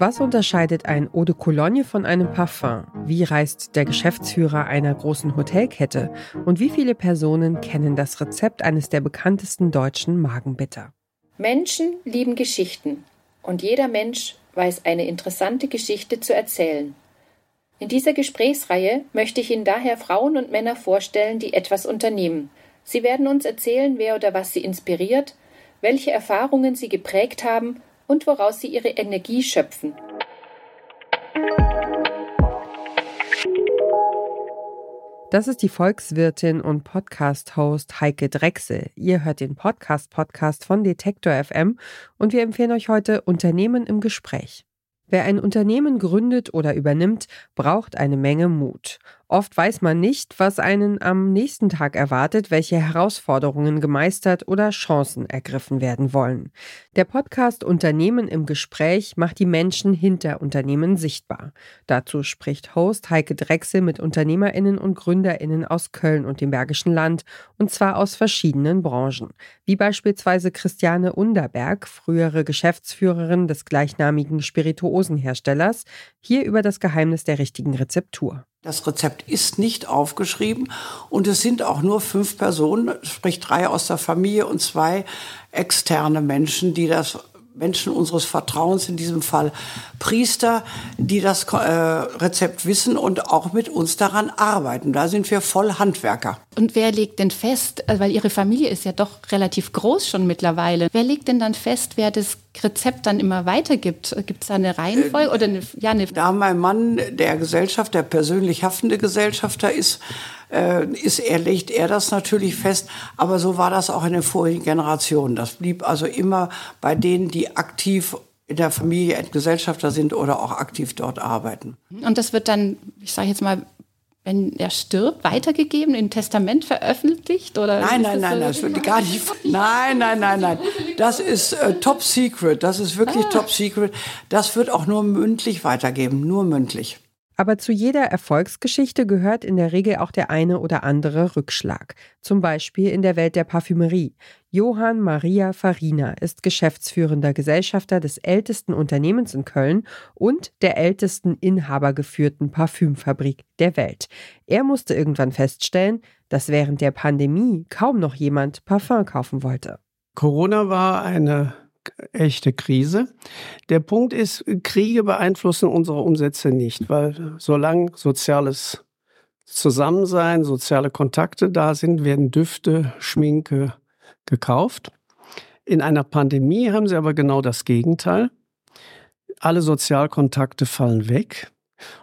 Was unterscheidet ein Eau de Cologne von einem Parfum? Wie reist der Geschäftsführer einer großen Hotelkette? Und wie viele Personen kennen das Rezept eines der bekanntesten deutschen Magenbitter? Menschen lieben Geschichten und jeder Mensch weiß eine interessante Geschichte zu erzählen. In dieser Gesprächsreihe möchte ich Ihnen daher Frauen und Männer vorstellen, die etwas unternehmen. Sie werden uns erzählen, wer oder was sie inspiriert, welche Erfahrungen sie geprägt haben und woraus sie ihre Energie schöpfen. Das ist die Volkswirtin und Podcast-Host Heike Drechsel. Ihr hört den Podcast-Podcast von Detektor FM und wir empfehlen euch heute Unternehmen im Gespräch. Wer ein Unternehmen gründet oder übernimmt, braucht eine Menge Mut. Oft weiß man nicht, was einen am nächsten Tag erwartet, welche Herausforderungen gemeistert oder Chancen ergriffen werden wollen. Der Podcast Unternehmen im Gespräch macht die Menschen hinter Unternehmen sichtbar. Dazu spricht Host Heike Drechsel mit Unternehmerinnen und Gründerinnen aus Köln und dem Bergischen Land, und zwar aus verschiedenen Branchen, wie beispielsweise Christiane Underberg, frühere Geschäftsführerin des gleichnamigen Spirituosenherstellers, hier über das Geheimnis der richtigen Rezeptur. Das Rezept ist nicht aufgeschrieben und es sind auch nur fünf Personen, sprich drei aus der Familie und zwei externe Menschen, die das Menschen unseres Vertrauens, in diesem Fall Priester, die das äh, Rezept wissen und auch mit uns daran arbeiten. Da sind wir voll Handwerker. Und wer legt denn fest, äh, weil Ihre Familie ist ja doch relativ groß schon mittlerweile, wer legt denn dann fest, wer das Rezept dann immer weitergibt? Gibt es da eine Reihenfolge oder eine, ja, eine Da mein Mann der Gesellschaft, der persönlich haftende Gesellschafter ist, äh, ist er, legt er das natürlich fest. Aber so war das auch in den vorigen Generationen. Das blieb also immer bei denen, die aktiv in der Familie Gesellschafter sind oder auch aktiv dort arbeiten. Und das wird dann, ich sage jetzt mal, wenn er stirbt, weitergegeben, im Testament veröffentlicht? Oder nein, nein, nein, so? das wird gar nicht. Nein, nein, nein, nein. Das ist äh, top secret. Das ist wirklich ah. top secret. Das wird auch nur mündlich weitergeben, nur mündlich. Aber zu jeder Erfolgsgeschichte gehört in der Regel auch der eine oder andere Rückschlag. Zum Beispiel in der Welt der Parfümerie. Johann Maria Farina ist geschäftsführender Gesellschafter des ältesten Unternehmens in Köln und der ältesten inhabergeführten Parfümfabrik der Welt. Er musste irgendwann feststellen, dass während der Pandemie kaum noch jemand Parfum kaufen wollte. Corona war eine echte Krise. Der Punkt ist, Kriege beeinflussen unsere Umsätze nicht, weil solange soziales Zusammensein, soziale Kontakte da sind, werden Düfte, Schminke gekauft. In einer Pandemie haben sie aber genau das Gegenteil. Alle Sozialkontakte fallen weg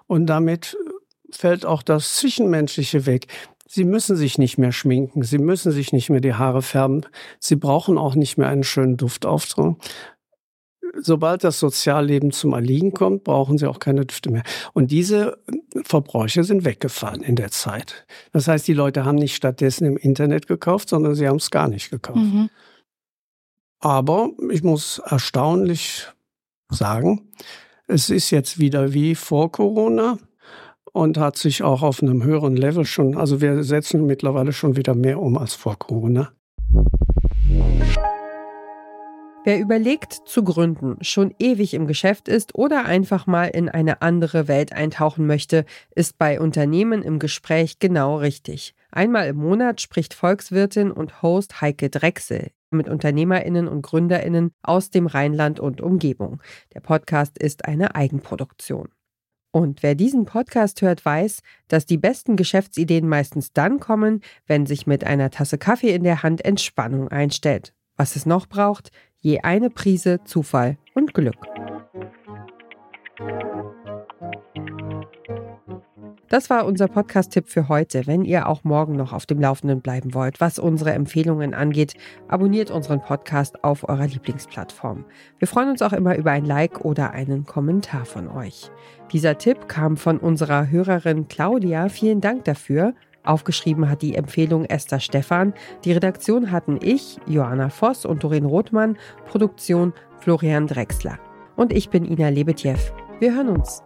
und damit fällt auch das Zwischenmenschliche weg. Sie müssen sich nicht mehr schminken, Sie müssen sich nicht mehr die Haare färben, Sie brauchen auch nicht mehr einen schönen Duftauftrag. Sobald das Sozialleben zum Erliegen kommt, brauchen Sie auch keine Düfte mehr. Und diese Verbräuche sind weggefallen in der Zeit. Das heißt, die Leute haben nicht stattdessen im Internet gekauft, sondern sie haben es gar nicht gekauft. Mhm. Aber ich muss erstaunlich sagen, es ist jetzt wieder wie vor Corona und hat sich auch auf einem höheren Level schon, also wir setzen mittlerweile schon wieder mehr um als vor Corona. Wer überlegt zu gründen, schon ewig im Geschäft ist oder einfach mal in eine andere Welt eintauchen möchte, ist bei Unternehmen im Gespräch genau richtig. Einmal im Monat spricht Volkswirtin und Host Heike Drechsel mit Unternehmerinnen und Gründerinnen aus dem Rheinland und Umgebung. Der Podcast ist eine Eigenproduktion. Und wer diesen Podcast hört, weiß, dass die besten Geschäftsideen meistens dann kommen, wenn sich mit einer Tasse Kaffee in der Hand Entspannung einstellt. Was es noch braucht, je eine Prise Zufall und Glück. Das war unser Podcast-Tipp für heute. Wenn ihr auch morgen noch auf dem Laufenden bleiben wollt, was unsere Empfehlungen angeht, abonniert unseren Podcast auf eurer Lieblingsplattform. Wir freuen uns auch immer über ein Like oder einen Kommentar von euch. Dieser Tipp kam von unserer Hörerin Claudia. Vielen Dank dafür. Aufgeschrieben hat die Empfehlung Esther Stephan. Die Redaktion hatten ich, Johanna Voss und Doreen Rothmann, Produktion Florian Drexler. Und ich bin Ina Lebetjew. Wir hören uns.